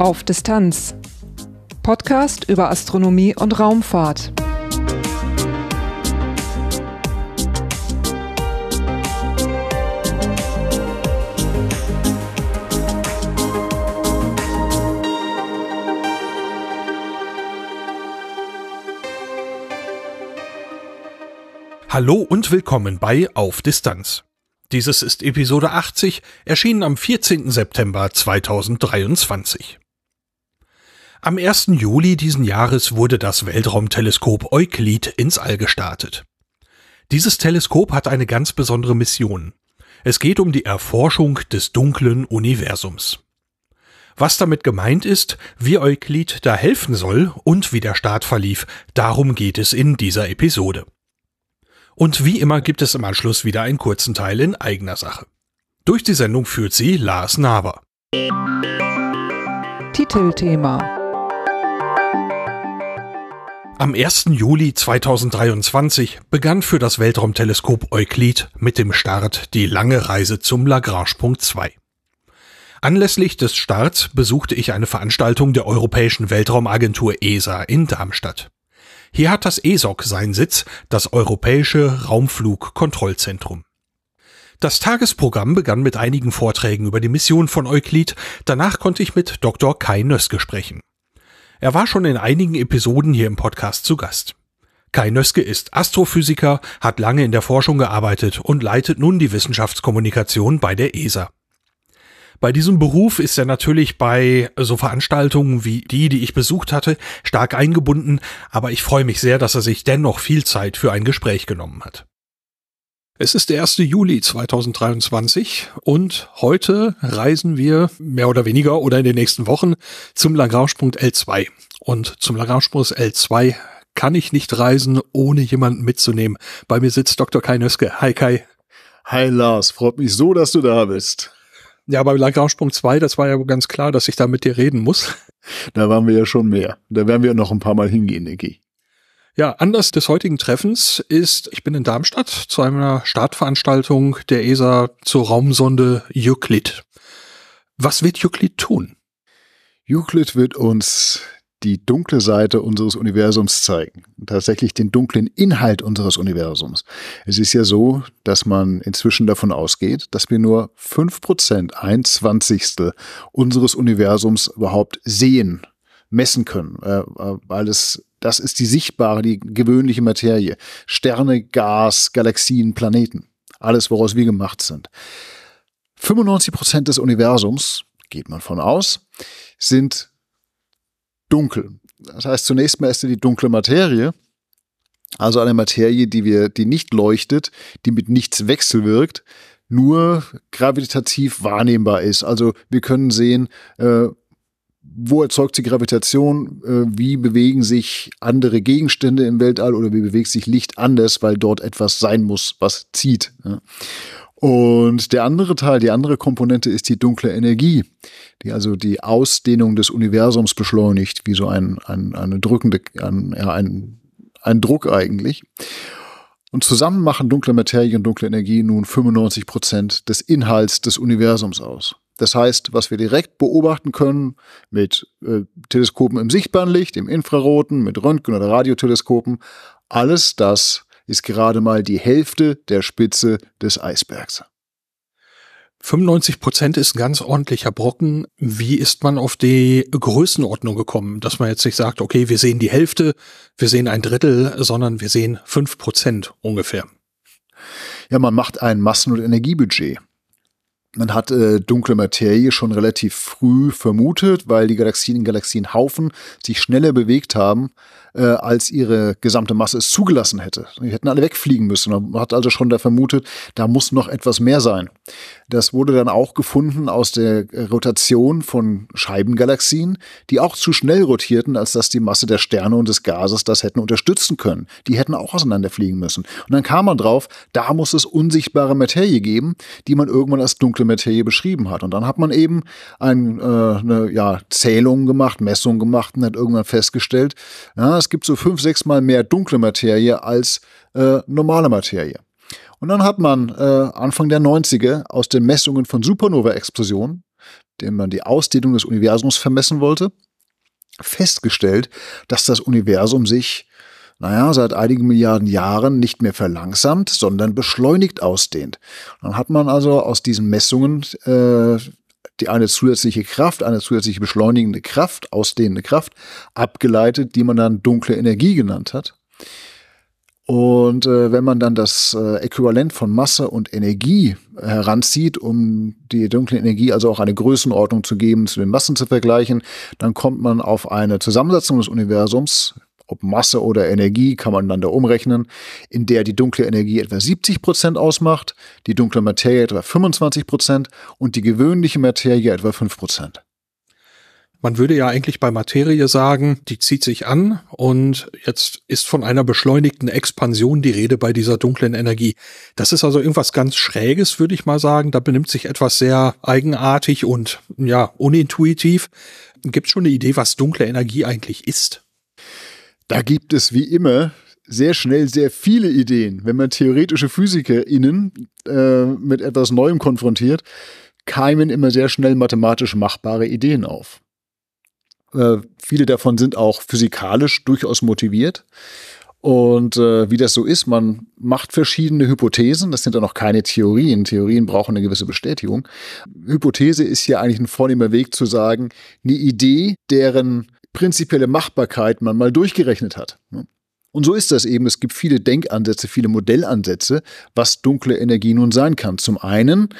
Auf Distanz. Podcast über Astronomie und Raumfahrt. Hallo und willkommen bei Auf Distanz. Dieses ist Episode 80, erschienen am 14. September 2023. Am 1. Juli diesen Jahres wurde das Weltraumteleskop Euklid ins All gestartet. Dieses Teleskop hat eine ganz besondere Mission. Es geht um die Erforschung des dunklen Universums. Was damit gemeint ist, wie Euklid da helfen soll und wie der Start verlief, darum geht es in dieser Episode. Und wie immer gibt es im Anschluss wieder einen kurzen Teil in eigener Sache. Durch die Sendung führt sie Lars Naber. Titelthema am 1. Juli 2023 begann für das Weltraumteleskop Euklid mit dem Start die lange Reise zum Lagrange-Punkt 2. Anlässlich des Starts besuchte ich eine Veranstaltung der Europäischen Weltraumagentur ESA in Darmstadt. Hier hat das ESOC seinen Sitz, das Europäische Raumflugkontrollzentrum. Das Tagesprogramm begann mit einigen Vorträgen über die Mission von Euklid, danach konnte ich mit Dr. Kai Nöske sprechen. Er war schon in einigen Episoden hier im Podcast zu Gast. Kai Nöske ist Astrophysiker, hat lange in der Forschung gearbeitet und leitet nun die Wissenschaftskommunikation bei der ESA. Bei diesem Beruf ist er natürlich bei so Veranstaltungen wie die, die ich besucht hatte, stark eingebunden, aber ich freue mich sehr, dass er sich dennoch viel Zeit für ein Gespräch genommen hat. Es ist der 1. Juli 2023 und heute reisen wir mehr oder weniger oder in den nächsten Wochen zum Lagrange-Punkt L2. Und zum Lagrange-Punkt L2 kann ich nicht reisen, ohne jemanden mitzunehmen. Bei mir sitzt Dr. Kai Nöske. Hi Kai. Hi Lars, freut mich so, dass du da bist. Ja, bei Lagrange-Punkt 2, das war ja ganz klar, dass ich da mit dir reden muss. Da waren wir ja schon mehr. Da werden wir noch ein paar Mal hingehen, denke ich. Ja, Anlass des heutigen Treffens ist, ich bin in Darmstadt zu einer Startveranstaltung der ESA zur Raumsonde Euclid. Was wird Euclid tun? Euclid wird uns die dunkle Seite unseres Universums zeigen. Tatsächlich den dunklen Inhalt unseres Universums. Es ist ja so, dass man inzwischen davon ausgeht, dass wir nur fünf Prozent, ein Zwanzigstel unseres Universums überhaupt sehen, messen können, äh, äh weil es das ist die sichtbare, die gewöhnliche Materie. Sterne, Gas, Galaxien, Planeten. Alles, woraus wir gemacht sind. 95 Prozent des Universums, geht man von aus, sind dunkel. Das heißt, zunächst mal ist die dunkle Materie, also eine Materie, die wir, die nicht leuchtet, die mit nichts wechselwirkt, nur gravitativ wahrnehmbar ist. Also wir können sehen, äh, wo erzeugt die Gravitation, äh, wie bewegen sich andere Gegenstände im Weltall oder wie bewegt sich Licht anders, weil dort etwas sein muss, was zieht. Und der andere Teil, die andere Komponente ist die dunkle Energie, die also die Ausdehnung des Universums beschleunigt, wie so ein, ein eine drückende, ein, ja, ein, ein Druck eigentlich. Und zusammen machen dunkle Materie und dunkle Energie nun 95 Prozent des Inhalts des Universums aus. Das heißt, was wir direkt beobachten können mit äh, Teleskopen im sichtbaren Licht, im Infraroten, mit Röntgen- oder Radioteleskopen, alles das ist gerade mal die Hälfte der Spitze des Eisbergs. 95 Prozent ist ein ganz ordentlicher Brocken. Wie ist man auf die Größenordnung gekommen, dass man jetzt nicht sagt, okay, wir sehen die Hälfte, wir sehen ein Drittel, sondern wir sehen fünf Prozent ungefähr? Ja, man macht ein Massen- und Energiebudget. Man hat äh, dunkle Materie schon relativ früh vermutet, weil die Galaxien in Galaxienhaufen sich schneller bewegt haben äh, als ihre gesamte Masse es zugelassen hätte. Die hätten alle wegfliegen müssen. Man hat also schon da vermutet, da muss noch etwas mehr sein. Das wurde dann auch gefunden aus der Rotation von Scheibengalaxien, die auch zu schnell rotierten, als dass die Masse der Sterne und des Gases das hätten unterstützen können. Die hätten auch auseinanderfliegen müssen. Und dann kam man drauf, da muss es unsichtbare Materie geben, die man irgendwann als dunkle Materie beschrieben hat. Und dann hat man eben ein, äh, eine ja, Zählung gemacht, Messung gemacht und hat irgendwann festgestellt, ja, es gibt so fünf, sechs Mal mehr dunkle Materie als äh, normale Materie. Und dann hat man äh, Anfang der 90er aus den Messungen von Supernova-Explosionen dem man die Ausdehnung des Universums vermessen wollte, festgestellt, dass das Universum sich, naja, seit einigen Milliarden Jahren nicht mehr verlangsamt, sondern beschleunigt ausdehnt. Dann hat man also aus diesen Messungen äh, die eine zusätzliche Kraft, eine zusätzliche beschleunigende Kraft, ausdehnende Kraft abgeleitet, die man dann dunkle Energie genannt hat. Und äh, wenn man dann das äh, Äquivalent von Masse und Energie heranzieht, um die dunkle Energie also auch eine Größenordnung zu geben, zu den Massen zu vergleichen, dann kommt man auf eine Zusammensetzung des Universums, ob Masse oder Energie, kann man dann da umrechnen, in der die dunkle Energie etwa 70 Prozent ausmacht, die dunkle Materie etwa 25 Prozent und die gewöhnliche Materie etwa 5 Prozent. Man würde ja eigentlich bei Materie sagen, die zieht sich an und jetzt ist von einer beschleunigten Expansion die Rede bei dieser dunklen Energie. Das ist also irgendwas ganz Schräges, würde ich mal sagen. Da benimmt sich etwas sehr eigenartig und ja, unintuitiv. Gibt schon eine Idee, was dunkle Energie eigentlich ist? Da gibt es wie immer sehr schnell sehr viele Ideen. Wenn man theoretische PhysikerInnen äh, mit etwas Neuem konfrontiert, keimen immer sehr schnell mathematisch machbare Ideen auf. Äh, viele davon sind auch physikalisch durchaus motiviert. Und äh, wie das so ist, man macht verschiedene Hypothesen. Das sind ja noch keine Theorien. Theorien brauchen eine gewisse Bestätigung. Hypothese ist hier eigentlich ein vornehmer Weg zu sagen, eine Idee, deren prinzipielle Machbarkeit man mal durchgerechnet hat. Und so ist das eben. Es gibt viele Denkansätze, viele Modellansätze, was dunkle Energie nun sein kann. Zum einen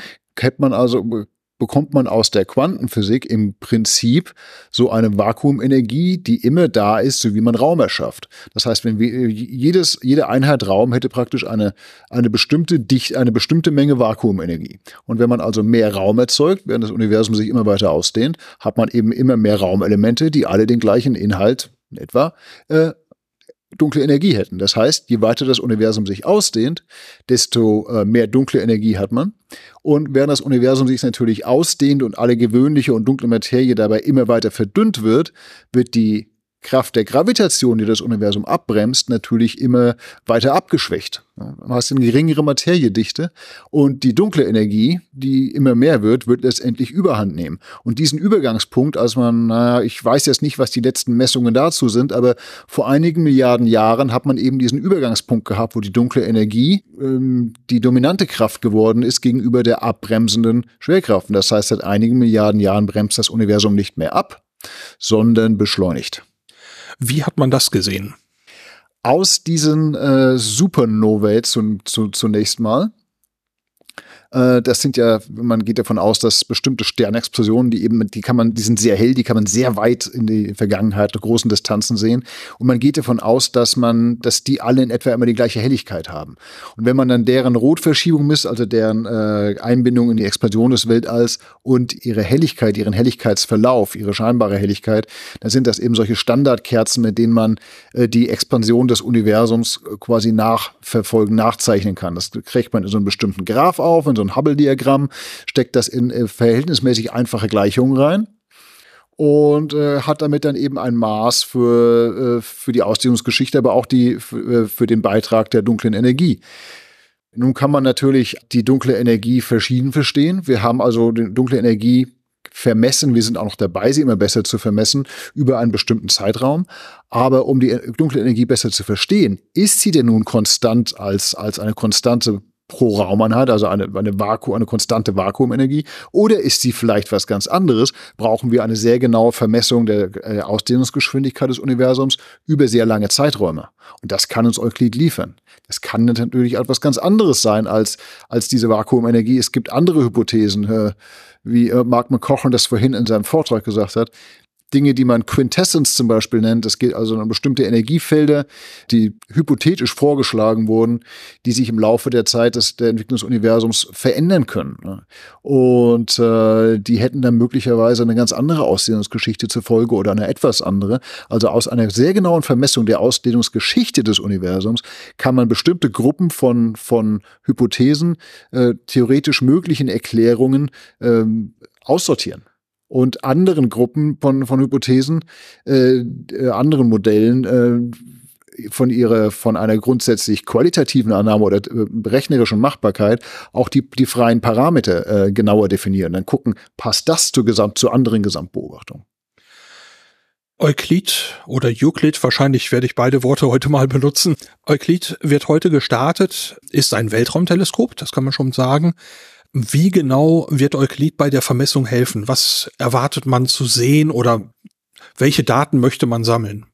hat man also bekommt man aus der Quantenphysik im Prinzip so eine Vakuumenergie, die immer da ist, so wie man Raum erschafft. Das heißt, wenn wir jedes, jede Einheit Raum hätte praktisch eine, eine bestimmte Dicht, eine bestimmte Menge Vakuumenergie. Und wenn man also mehr Raum erzeugt, während das Universum sich immer weiter ausdehnt, hat man eben immer mehr Raumelemente, die alle den gleichen Inhalt in etwa äh, dunkle Energie hätten. Das heißt, je weiter das Universum sich ausdehnt, desto äh, mehr dunkle Energie hat man. Und während das Universum sich natürlich ausdehnt und alle gewöhnliche und dunkle Materie dabei immer weiter verdünnt wird, wird die Kraft der Gravitation, die das Universum abbremst, natürlich immer weiter abgeschwächt. Du hast eine geringere Materiedichte und die dunkle Energie, die immer mehr wird, wird letztendlich Überhand nehmen. Und diesen Übergangspunkt, als man, naja, ich weiß jetzt nicht, was die letzten Messungen dazu sind, aber vor einigen Milliarden Jahren hat man eben diesen Übergangspunkt gehabt, wo die dunkle Energie ähm, die dominante Kraft geworden ist gegenüber der abbremsenden Schwerkraft. Und das heißt, seit einigen Milliarden Jahren bremst das Universum nicht mehr ab, sondern beschleunigt. Wie hat man das gesehen? Aus diesen äh, Supernovae zu, zu, zunächst mal. Äh, das sind ja, man geht davon aus, dass bestimmte Sternexplosionen, die eben, die kann man, die sind sehr hell, die kann man sehr weit in die Vergangenheit, großen Distanzen sehen. Und man geht davon aus, dass man, dass die alle in etwa immer die gleiche Helligkeit haben. Und wenn man dann deren Rotverschiebung misst, also deren äh, Einbindung in die Expansion des Weltalls und ihre Helligkeit, ihren Helligkeitsverlauf, ihre scheinbare Helligkeit, dann sind das eben solche Standardkerzen, mit denen man äh, die Expansion des Universums quasi nachverfolgen, nachzeichnen kann. Das kriegt man in so einem bestimmten Graph auf, in so ein Hubble-Diagramm, steckt das in äh, verhältnismäßig einfache Gleichungen rein und äh, hat damit dann eben ein Maß für, äh, für die Ausdehnungsgeschichte, aber auch die, für, äh, für den Beitrag der dunklen Energie. Nun kann man natürlich die dunkle Energie verschieden verstehen. Wir haben also die dunkle Energie vermessen. Wir sind auch noch dabei, sie immer besser zu vermessen über einen bestimmten Zeitraum. Aber um die dunkle Energie besser zu verstehen, ist sie denn nun konstant als, als eine konstante pro Raumeinheit, also eine, eine, Vakuum, eine konstante Vakuumenergie? Oder ist sie vielleicht was ganz anderes? Brauchen wir eine sehr genaue Vermessung der äh, Ausdehnungsgeschwindigkeit des Universums über sehr lange Zeiträume? Und das kann uns Euklid liefern. Das kann natürlich etwas ganz anderes sein als, als diese Vakuumenergie. Es gibt andere Hypothesen, äh, wie äh, Mark McCochen das vorhin in seinem Vortrag gesagt hat, Dinge, die man Quintessence zum Beispiel nennt. Es geht also um bestimmte Energiefelder, die hypothetisch vorgeschlagen wurden, die sich im Laufe der Zeit des, der Entwicklung des Universums verändern können. Ne? Und äh, die hätten dann möglicherweise eine ganz andere Ausdehnungsgeschichte zur Folge oder eine etwas andere. Also aus einer sehr genauen Vermessung der Ausdehnungsgeschichte des Universums kann man bestimmte Gruppen von, von Hypothesen, äh, theoretisch möglichen Erklärungen ähm, aussortieren und anderen Gruppen von, von Hypothesen, äh, äh, anderen Modellen äh, von ihrer, von einer grundsätzlich qualitativen Annahme oder äh, rechnerischen Machbarkeit auch die, die freien Parameter äh, genauer definieren. Dann gucken, passt das zu, Gesamt, zu anderen Gesamtbeobachtungen. Euklid oder Euclid, wahrscheinlich werde ich beide Worte heute mal benutzen. Euklid wird heute gestartet, ist ein Weltraumteleskop, das kann man schon sagen. Wie genau wird Euklid bei der Vermessung helfen? Was erwartet man zu sehen oder welche Daten möchte man sammeln?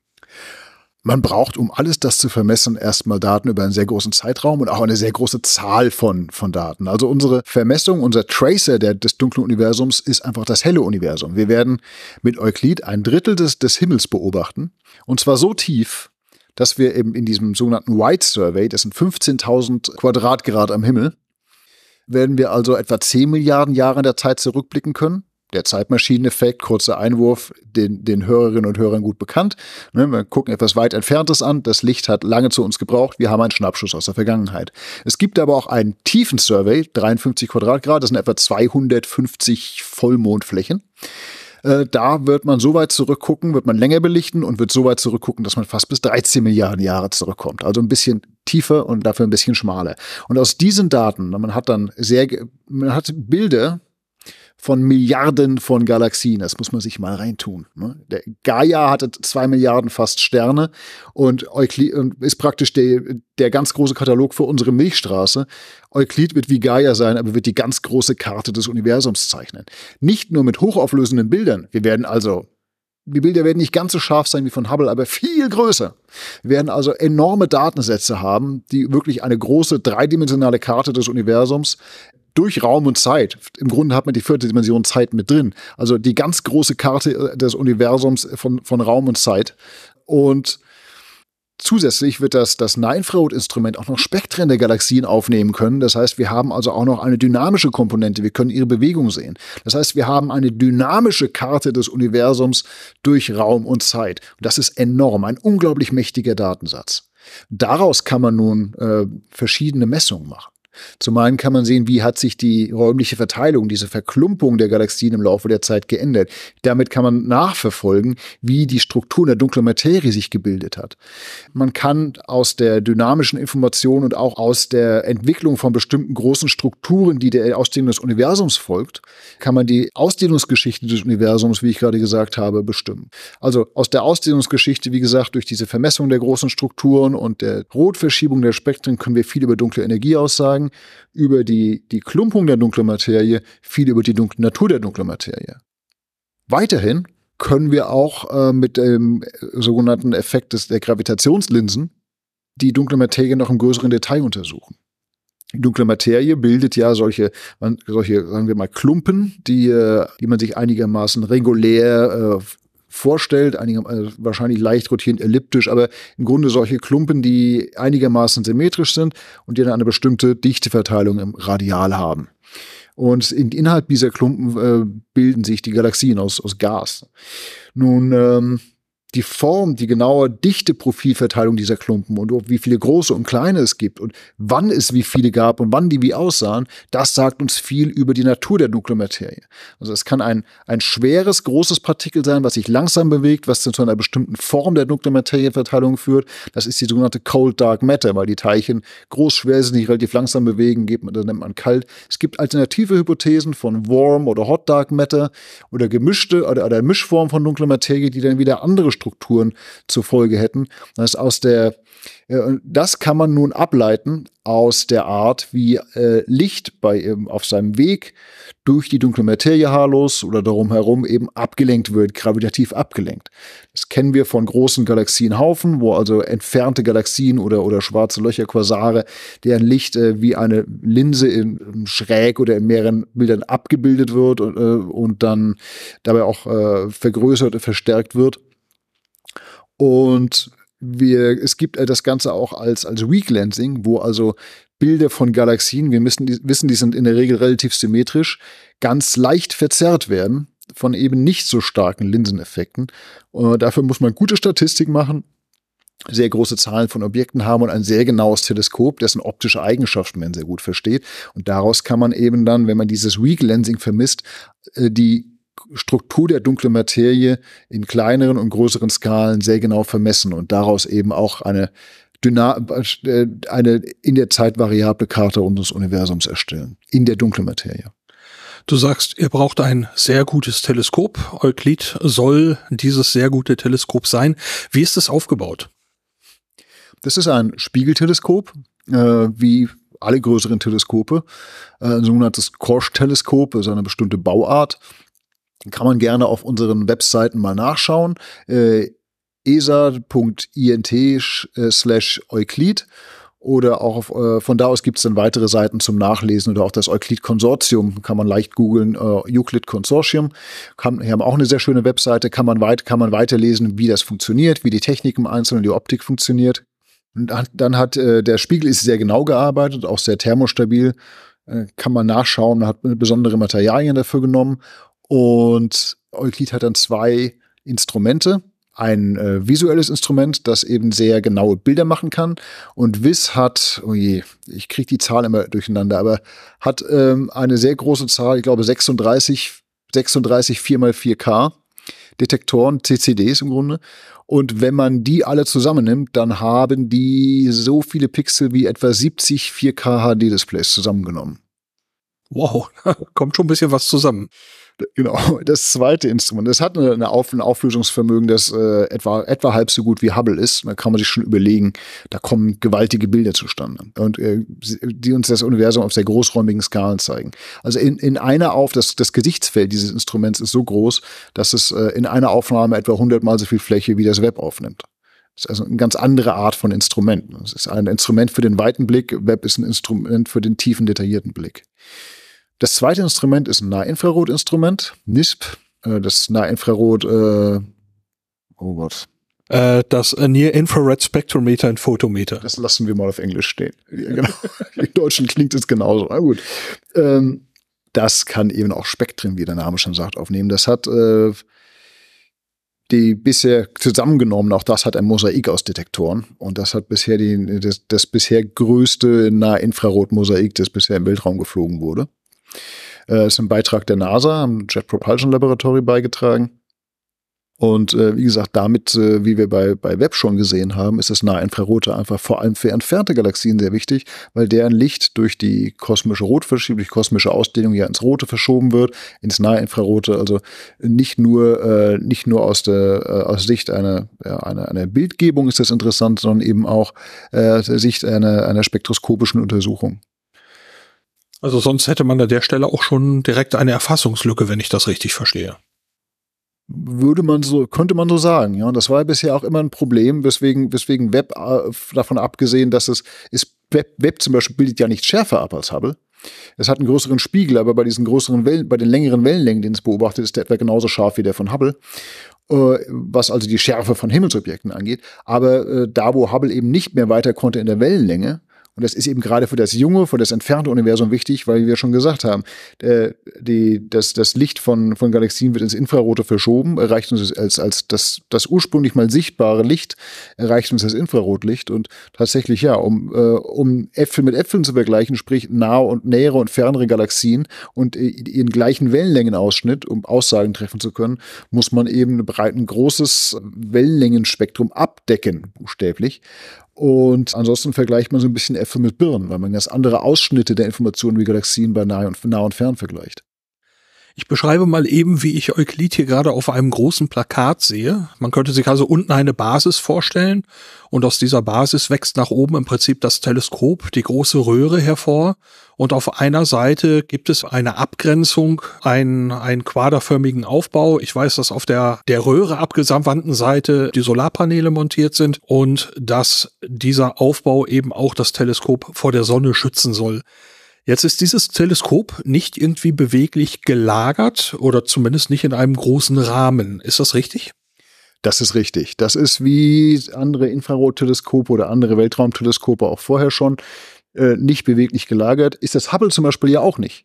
Man braucht, um alles das zu vermessen, erstmal Daten über einen sehr großen Zeitraum und auch eine sehr große Zahl von, von Daten. Also unsere Vermessung, unser Tracer der, des dunklen Universums ist einfach das helle Universum. Wir werden mit Euklid ein Drittel des, des Himmels beobachten. Und zwar so tief, dass wir eben in diesem sogenannten White Survey, das sind 15.000 Quadratgrad am Himmel, werden wir also etwa 10 Milliarden Jahre in der Zeit zurückblicken können der Zeitmaschineneffekt, kurzer Einwurf, den, den Hörerinnen und Hörern gut bekannt. Ne, wir gucken etwas weit Entferntes an. Das Licht hat lange zu uns gebraucht. Wir haben einen Schnappschuss aus der Vergangenheit. Es gibt aber auch einen tiefen Survey, 53 Quadratgrad, das sind etwa 250 Vollmondflächen. Äh, da wird man so weit zurückgucken, wird man länger belichten und wird so weit zurückgucken, dass man fast bis 13 Milliarden Jahre zurückkommt. Also ein bisschen tiefer und dafür ein bisschen schmaler. Und aus diesen Daten, man hat dann sehr, man hat Bilder, von Milliarden von Galaxien. Das muss man sich mal reintun. Ne? Der Gaia hatte zwei Milliarden fast Sterne und Euklid ist praktisch der, der ganz große Katalog für unsere Milchstraße. Euklid wird wie Gaia sein, aber wird die ganz große Karte des Universums zeichnen. Nicht nur mit hochauflösenden Bildern. Wir werden also die Bilder werden nicht ganz so scharf sein wie von Hubble, aber viel größer. Wir werden also enorme Datensätze haben, die wirklich eine große dreidimensionale Karte des Universums durch Raum und Zeit. Im Grunde hat man die vierte Dimension Zeit mit drin. Also die ganz große Karte des Universums von, von Raum und Zeit. Und Zusätzlich wird das, das Nahinfrarotinstrument auch noch Spektren der Galaxien aufnehmen können. Das heißt, wir haben also auch noch eine dynamische Komponente. Wir können ihre Bewegung sehen. Das heißt, wir haben eine dynamische Karte des Universums durch Raum und Zeit. Und das ist enorm, ein unglaublich mächtiger Datensatz. Daraus kann man nun äh, verschiedene Messungen machen. Zum einen kann man sehen, wie hat sich die räumliche Verteilung, diese Verklumpung der Galaxien im Laufe der Zeit geändert. Damit kann man nachverfolgen, wie die Struktur der dunklen Materie sich gebildet hat. Man kann aus der dynamischen Information und auch aus der Entwicklung von bestimmten großen Strukturen, die der Ausdehnung des Universums folgt, kann man die Ausdehnungsgeschichte des Universums, wie ich gerade gesagt habe, bestimmen. Also aus der Ausdehnungsgeschichte, wie gesagt, durch diese Vermessung der großen Strukturen und der Rotverschiebung der Spektren können wir viel über dunkle Energie aussagen sagen, über die, die Klumpung der dunklen Materie, viel über die dunkle Natur der dunklen Materie. Weiterhin können wir auch äh, mit dem sogenannten Effekt des, der Gravitationslinsen die dunkle Materie noch im größeren Detail untersuchen. Die dunkle Materie bildet ja solche, solche, sagen wir mal, Klumpen, die, äh, die man sich einigermaßen regulär äh, vorstellt, einiger, also wahrscheinlich leicht rotierend elliptisch, aber im Grunde solche Klumpen, die einigermaßen symmetrisch sind und die dann eine bestimmte Dichteverteilung im Radial haben. Und in, innerhalb dieser Klumpen äh, bilden sich die Galaxien aus, aus Gas. Nun, ähm, die Form, die genaue dichte Profilverteilung dieser Klumpen und wie viele große und kleine es gibt und wann es wie viele gab und wann die wie aussahen, das sagt uns viel über die Natur der dunklen Materie. Also es kann ein, ein schweres, großes Partikel sein, was sich langsam bewegt, was zu einer bestimmten Form der dunklen Materieverteilung führt. Das ist die sogenannte Cold Dark Matter, weil die Teilchen groß, schwer sind, sich relativ langsam bewegen, das nennt man kalt. Es gibt alternative Hypothesen von Warm oder Hot Dark Matter oder gemischte oder, oder Mischform von dunkler Materie, die dann wieder andere Strukturen zur Folge hätten. Das aus der das kann man nun ableiten aus der Art, wie äh, Licht bei ähm, auf seinem Weg durch die dunkle Materie haarlos oder darum herum eben abgelenkt wird, gravitativ abgelenkt. Das kennen wir von großen Galaxienhaufen, wo also entfernte Galaxien oder, oder schwarze Löcher, Quasare, deren Licht äh, wie eine Linse in, in, schräg oder in mehreren Bildern abgebildet wird und, äh, und dann dabei auch äh, vergrößert und verstärkt wird. Und wir, es gibt das Ganze auch als, als Weak Lensing, wo also Bilder von Galaxien, wir müssen, die, wissen, die sind in der Regel relativ symmetrisch, ganz leicht verzerrt werden von eben nicht so starken Linseneffekten. Und dafür muss man gute Statistik machen, sehr große Zahlen von Objekten haben und ein sehr genaues Teleskop, dessen optische Eigenschaften man sehr gut versteht. Und daraus kann man eben dann, wenn man dieses Weak Lensing vermisst, äh, die Struktur der dunklen Materie in kleineren und größeren Skalen sehr genau vermessen und daraus eben auch eine Dyna äh, eine in der Zeit variable Karte unseres Universums erstellen. In der dunklen Materie. Du sagst, ihr braucht ein sehr gutes Teleskop. Euklid soll dieses sehr gute Teleskop sein. Wie ist es aufgebaut? Das ist ein Spiegelteleskop, äh, wie alle größeren Teleskope. Äh, ein sogenanntes Korsch-Teleskop ist eine bestimmte Bauart. Kann man gerne auf unseren Webseiten mal nachschauen. Äh, esa.int äh, slash Euklid oder auch auf, äh, von da aus gibt es dann weitere Seiten zum Nachlesen oder auch das Euklid-Konsortium kann man leicht googeln, äh, Euclid Consortium. Kann, wir haben auch eine sehr schöne Webseite, kann man, weit, kann man weiterlesen, wie das funktioniert, wie die Technik im Einzelnen, die Optik funktioniert. Und dann hat äh, der Spiegel ist sehr genau gearbeitet, auch sehr thermostabil. Äh, kann man nachschauen, hat besondere Materialien dafür genommen. Und Euklid hat dann zwei Instrumente ein äh, visuelles Instrument, das eben sehr genaue Bilder machen kann. Und WIS hat, oh je, ich kriege die Zahl immer durcheinander, aber hat ähm, eine sehr große Zahl, ich glaube 36, 36 4x4K Detektoren, CCDs im Grunde. Und wenn man die alle zusammennimmt, dann haben die so viele Pixel wie etwa 70 4K HD-Displays zusammengenommen. Wow, kommt schon ein bisschen was zusammen. Genau, das zweite Instrument. Das hat eine Auf ein Auflösungsvermögen, das äh, etwa, etwa halb so gut wie Hubble ist. Da kann man sich schon überlegen, da kommen gewaltige Bilder zustande. Und äh, die uns das Universum auf sehr großräumigen Skalen zeigen. Also in, in einer auf, das, das Gesichtsfeld dieses Instruments ist so groß, dass es äh, in einer Aufnahme etwa hundertmal so viel Fläche wie das Web aufnimmt. Das ist also eine ganz andere Art von Instrument. Es ist ein Instrument für den weiten Blick, Web ist ein Instrument für den tiefen, detaillierten Blick. Das zweite Instrument ist ein Nahinfrarotinstrument, NISP. Äh, das Nahinfrarot, äh, oh Gott. Äh, das Near Infrared Spectrometer und Photometer. Das lassen wir mal auf Englisch stehen. Genau. Im Deutschen klingt es genauso. Na gut. Ähm, das kann eben auch Spektren, wie der Name schon sagt, aufnehmen. Das hat äh, die bisher zusammengenommen, auch das hat ein Mosaik aus Detektoren. Und das hat bisher die, das, das bisher größte Nahinfrarot-Mosaik, das bisher im Weltraum geflogen wurde. Äh, ist ein Beitrag der NASA, am Jet Propulsion Laboratory beigetragen. Und äh, wie gesagt, damit, äh, wie wir bei, bei Web schon gesehen haben, ist das Nahinfrarote einfach vor allem für entfernte Galaxien sehr wichtig, weil deren Licht durch die kosmische Rotverschiebung, durch kosmische Ausdehnung ja ins Rote verschoben wird, ins Nahinfrarote. Also nicht nur, äh, nicht nur aus der äh, aus Sicht einer, ja, einer, einer Bildgebung ist das interessant, sondern eben auch äh, Sicht einer, einer spektroskopischen Untersuchung. Also sonst hätte man an der Stelle auch schon direkt eine Erfassungslücke, wenn ich das richtig verstehe. Würde man so, könnte man so sagen, ja. Und das war bisher auch immer ein Problem, weswegen, weswegen Web äh, davon abgesehen, dass es ist, Web, Web zum Beispiel bildet ja nicht schärfer ab als Hubble. Es hat einen größeren Spiegel, aber bei diesen größeren Wellen, bei den längeren Wellenlängen, den es beobachtet, ist der etwa genauso scharf wie der von Hubble äh, was also die Schärfe von Himmelsobjekten angeht. Aber äh, da, wo Hubble eben nicht mehr weiter konnte in der Wellenlänge, und das ist eben gerade für das junge, für das entfernte Universum wichtig, weil wir schon gesagt haben, äh, die, das, das Licht von, von Galaxien wird ins Infrarote verschoben, erreicht uns als, als das, das ursprünglich mal sichtbare Licht, erreicht uns das Infrarotlicht. Und tatsächlich, ja, um, äh, um Äpfel mit Äpfeln zu vergleichen, sprich nahe und nähere und fernere Galaxien und ihren gleichen Wellenlängenausschnitt, um Aussagen treffen zu können, muss man eben ein großes Wellenlängenspektrum abdecken, buchstäblich. Und ansonsten vergleicht man so ein bisschen Äpfel mit Birnen, weil man ganz andere Ausschnitte der Informationen wie Galaxien bei nah und, nah und fern vergleicht. Ich beschreibe mal eben, wie ich Euklid hier gerade auf einem großen Plakat sehe. Man könnte sich also unten eine Basis vorstellen und aus dieser Basis wächst nach oben im Prinzip das Teleskop, die große Röhre hervor und auf einer Seite gibt es eine Abgrenzung, einen, einen quaderförmigen Aufbau. Ich weiß, dass auf der, der Röhre abgesandten Seite die Solarpaneele montiert sind und dass dieser Aufbau eben auch das Teleskop vor der Sonne schützen soll. Jetzt ist dieses Teleskop nicht irgendwie beweglich gelagert oder zumindest nicht in einem großen Rahmen. Ist das richtig? Das ist richtig. Das ist wie andere Infrarotteleskope oder andere Weltraumteleskope auch vorher schon äh, nicht beweglich gelagert. Ist das Hubble zum Beispiel ja auch nicht.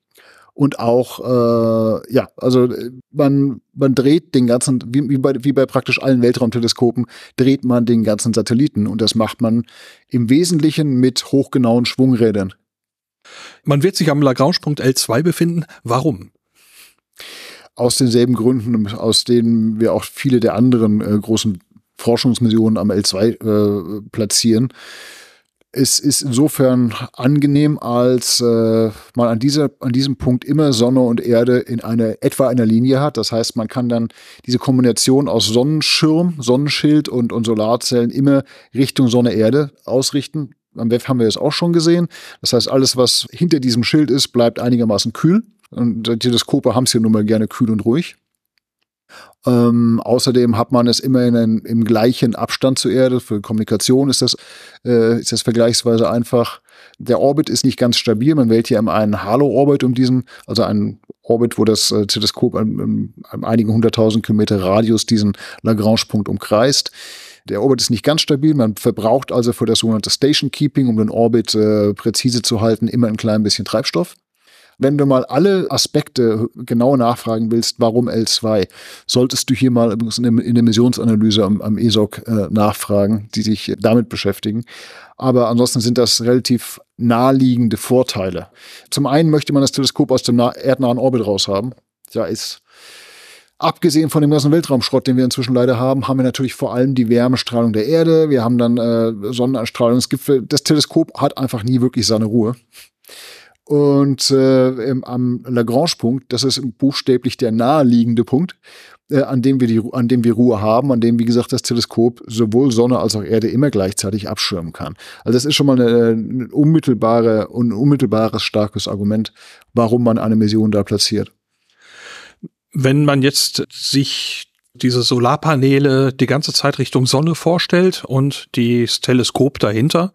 Und auch, äh, ja, also man, man dreht den ganzen, wie, wie, bei, wie bei praktisch allen Weltraumteleskopen, dreht man den ganzen Satelliten. Und das macht man im Wesentlichen mit hochgenauen Schwungrädern. Man wird sich am Lagrange-Punkt L2 befinden. Warum? aus denselben Gründen, aus denen wir auch viele der anderen äh, großen Forschungsmissionen am L2 äh, platzieren. Es ist insofern angenehm, als äh, man an, dieser, an diesem Punkt immer Sonne und Erde in einer etwa einer Linie hat. Das heißt, man kann dann diese Kombination aus Sonnenschirm, Sonnenschild und, und Solarzellen immer Richtung Sonne-Erde ausrichten. Am WEF haben wir das auch schon gesehen. Das heißt, alles, was hinter diesem Schild ist, bleibt einigermaßen kühl. Und Teleskope haben es ja nun mal gerne kühl und ruhig. Ähm, außerdem hat man es immer in einem, im gleichen Abstand zur Erde. Für Kommunikation ist das, äh, ist das vergleichsweise einfach. Der Orbit ist nicht ganz stabil. Man wählt hier einen Halo-Orbit um diesen, also einen Orbit, wo das äh, Teleskop an einigen hunderttausend Kilometer Radius diesen Lagrange-Punkt umkreist. Der Orbit ist nicht ganz stabil. Man verbraucht also für das sogenannte Station Keeping, um den Orbit äh, präzise zu halten, immer ein klein bisschen Treibstoff. Wenn du mal alle Aspekte genau nachfragen willst, warum L2, solltest du hier mal in der Missionsanalyse am, am ESOC äh, nachfragen, die sich damit beschäftigen. Aber ansonsten sind das relativ naheliegende Vorteile. Zum einen möchte man das Teleskop aus dem erdnahen Orbit raushaben. Ja, ist Abgesehen von dem ganzen Weltraumschrott, den wir inzwischen leider haben, haben wir natürlich vor allem die Wärmestrahlung der Erde. Wir haben dann äh, Sonnenstrahlung. Das Teleskop hat einfach nie wirklich seine Ruhe. Und äh, im, am Lagrange-Punkt, das ist buchstäblich der naheliegende Punkt, äh, an dem wir die, an dem wir Ruhe haben, an dem, wie gesagt, das Teleskop sowohl Sonne als auch Erde immer gleichzeitig abschirmen kann. Also das ist schon mal eine unmittelbare, ein unmittelbares starkes Argument, warum man eine Mission da platziert. Wenn man jetzt sich diese Solarpaneele die ganze Zeit Richtung Sonne vorstellt und das Teleskop dahinter,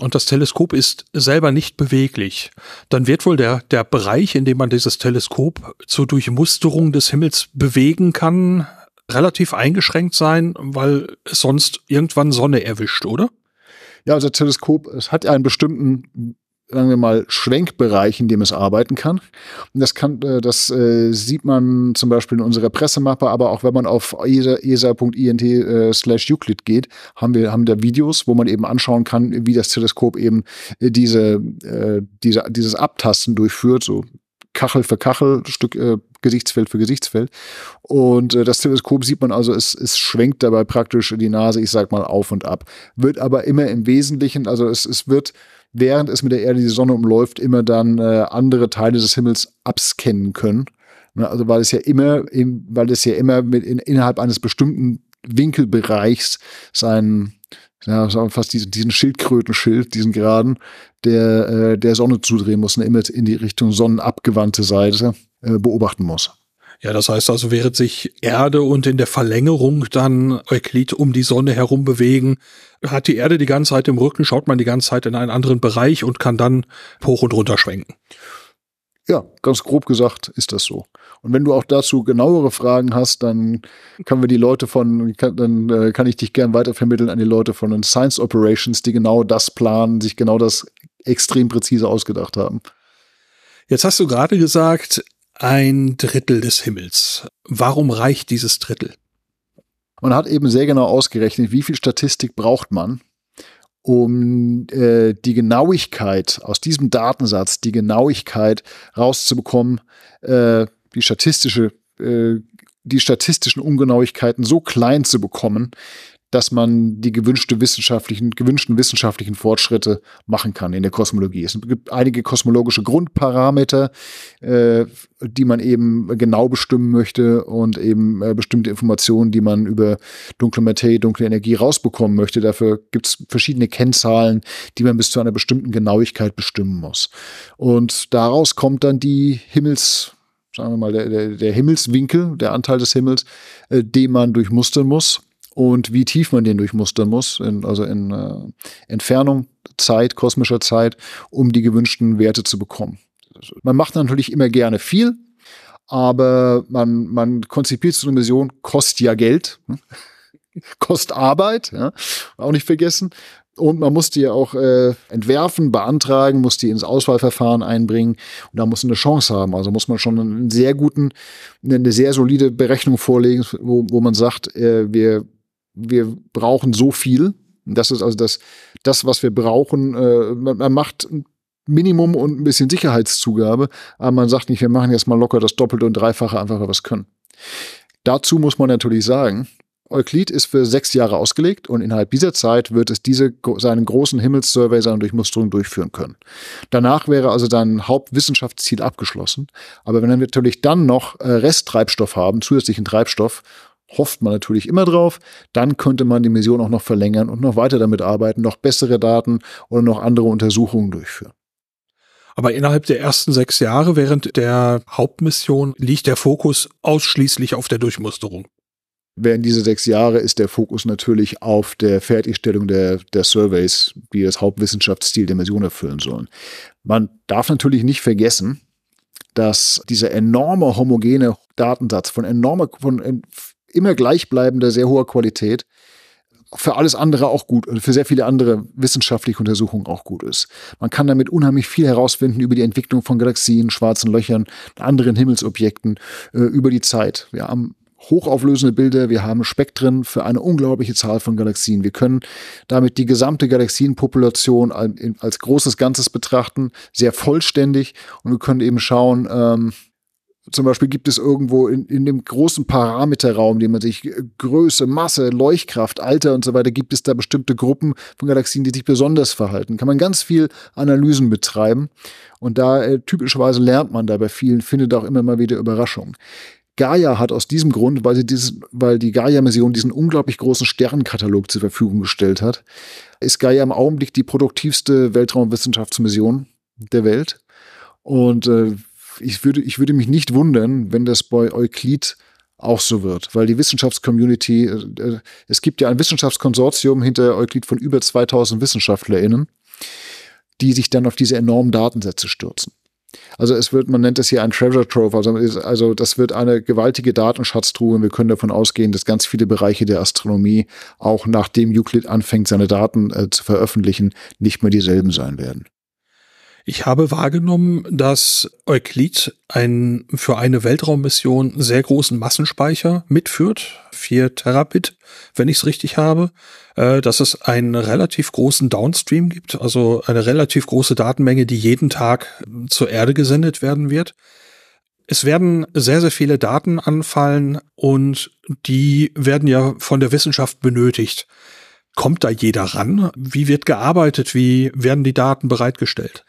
und das Teleskop ist selber nicht beweglich, dann wird wohl der, der Bereich, in dem man dieses Teleskop zur Durchmusterung des Himmels bewegen kann, relativ eingeschränkt sein, weil es sonst irgendwann Sonne erwischt, oder? Ja, also das Teleskop, es hat einen bestimmten sagen wir mal, Schwenkbereich, in dem es arbeiten kann. Und das kann, äh, das äh, sieht man zum Beispiel in unserer Pressemappe, aber auch wenn man auf esa.int äh, slash Euclid geht, haben wir, haben da Videos, wo man eben anschauen kann, wie das Teleskop eben diese, diese, dieses Abtasten durchführt, so Kachel für Kachel, Stück äh, Gesichtsfeld für Gesichtsfeld. Und äh, das Teleskop sieht man also, es, es schwenkt dabei praktisch die Nase, ich sag mal, auf und ab. Wird aber immer im Wesentlichen, also es, es wird während es mit der Erde die Sonne umläuft, immer dann äh, andere Teile des Himmels abscannen können. Ne, also weil es ja immer, weil es ja immer mit in, innerhalb eines bestimmten Winkelbereichs seinen, ja, fast diesen, diesen Schildkrötenschild, diesen Geraden, der äh, der Sonne zudrehen muss und immer in die Richtung sonnenabgewandte Seite beobachten muss. Ja, das heißt also, während sich Erde und in der Verlängerung dann Euklid um die Sonne herum bewegen, hat die Erde die ganze Zeit im Rücken, schaut man die ganze Zeit in einen anderen Bereich und kann dann hoch und runter schwenken. Ja, ganz grob gesagt ist das so. Und wenn du auch dazu genauere Fragen hast, dann können wir die Leute von, dann äh, kann ich dich gern weitervermitteln an die Leute von den Science Operations, die genau das planen, sich genau das extrem präzise ausgedacht haben. Jetzt hast du gerade gesagt, ein Drittel des Himmels. Warum reicht dieses Drittel? Man hat eben sehr genau ausgerechnet, wie viel Statistik braucht man, um äh, die Genauigkeit aus diesem Datensatz, die Genauigkeit rauszubekommen, äh, die statistische, äh, die statistischen Ungenauigkeiten so klein zu bekommen, dass man die gewünschte wissenschaftlichen, gewünschten wissenschaftlichen Fortschritte machen kann in der Kosmologie. Es gibt einige kosmologische Grundparameter, äh, die man eben genau bestimmen möchte und eben äh, bestimmte Informationen, die man über dunkle Materie, dunkle Energie rausbekommen möchte. Dafür gibt es verschiedene Kennzahlen, die man bis zu einer bestimmten Genauigkeit bestimmen muss. Und daraus kommt dann die Himmels sagen wir mal, der, der, der Himmelswinkel, der Anteil des Himmels, äh, den man durchmustern muss und wie tief man den durchmustern muss, in, also in äh, Entfernung, Zeit, kosmischer Zeit, um die gewünschten Werte zu bekommen. Man macht natürlich immer gerne viel, aber man, man konzipiert so eine Mission, kostet ja Geld, hm? kostet Arbeit, ja? auch nicht vergessen. Und man muss die auch äh, entwerfen, beantragen, muss die ins Auswahlverfahren einbringen und da muss man eine Chance haben. Also muss man schon einen sehr guten, eine sehr solide Berechnung vorlegen, wo, wo man sagt, äh, wir wir brauchen so viel. Das ist also das, das was wir brauchen. Äh, man, man macht Minimum und ein bisschen Sicherheitszugabe, aber man sagt nicht, wir machen jetzt mal locker das Doppelte und Dreifache, einfach weil wir es können. Dazu muss man natürlich sagen, Euklid ist für sechs Jahre ausgelegt und innerhalb dieser Zeit wird es diese, seinen großen Himmelssurvey, seine Durchmusterung durchführen können. Danach wäre also sein Hauptwissenschaftsziel abgeschlossen. Aber wenn wir natürlich dann noch äh, Resttreibstoff haben, zusätzlichen Treibstoff, hofft man natürlich immer drauf, dann könnte man die Mission auch noch verlängern und noch weiter damit arbeiten, noch bessere Daten oder noch andere Untersuchungen durchführen. Aber innerhalb der ersten sechs Jahre während der Hauptmission liegt der Fokus ausschließlich auf der Durchmusterung. Während diese sechs Jahre ist der Fokus natürlich auf der Fertigstellung der, der Surveys, die das Hauptwissenschaftsziel der Mission erfüllen sollen. Man darf natürlich nicht vergessen, dass dieser enorme homogene Datensatz von enormer, von immer gleichbleibender, sehr hoher Qualität für alles andere auch gut, für sehr viele andere wissenschaftliche Untersuchungen auch gut ist. Man kann damit unheimlich viel herausfinden über die Entwicklung von Galaxien, schwarzen Löchern, anderen Himmelsobjekten, äh, über die Zeit. Wir haben hochauflösende Bilder, wir haben Spektren für eine unglaubliche Zahl von Galaxien. Wir können damit die gesamte Galaxienpopulation als großes Ganzes betrachten, sehr vollständig und wir können eben schauen, ähm, zum Beispiel gibt es irgendwo in, in dem großen Parameterraum, den man sich äh, Größe, Masse, Leuchtkraft, Alter und so weiter, gibt es da bestimmte Gruppen von Galaxien, die sich besonders verhalten. Kann man ganz viel Analysen betreiben und da äh, typischerweise lernt man da bei vielen, findet auch immer mal wieder Überraschungen. Gaia hat aus diesem Grund, weil sie dieses, weil die Gaia-Mission diesen unglaublich großen Sternenkatalog zur Verfügung gestellt hat, ist Gaia im Augenblick die produktivste Weltraumwissenschaftsmission der Welt. Und äh, ich würde, ich würde mich nicht wundern, wenn das bei Euklid auch so wird, weil die Wissenschaftscommunity, äh, äh, es gibt ja ein Wissenschaftskonsortium hinter Euklid von über 2000 WissenschaftlerInnen, die sich dann auf diese enormen Datensätze stürzen. Also es wird, man nennt es hier ein Treasure Trove, also, also das wird eine gewaltige Datenschatztruhe und wir können davon ausgehen, dass ganz viele Bereiche der Astronomie auch nachdem Euclid anfängt, seine Daten äh, zu veröffentlichen, nicht mehr dieselben sein werden. Ich habe wahrgenommen, dass Euklid ein, für eine Weltraummission sehr großen Massenspeicher mitführt, vier Terabit, wenn ich es richtig habe, äh, dass es einen relativ großen Downstream gibt, also eine relativ große Datenmenge, die jeden Tag zur Erde gesendet werden wird. Es werden sehr, sehr viele Daten anfallen und die werden ja von der Wissenschaft benötigt. Kommt da jeder ran? Wie wird gearbeitet? Wie werden die Daten bereitgestellt?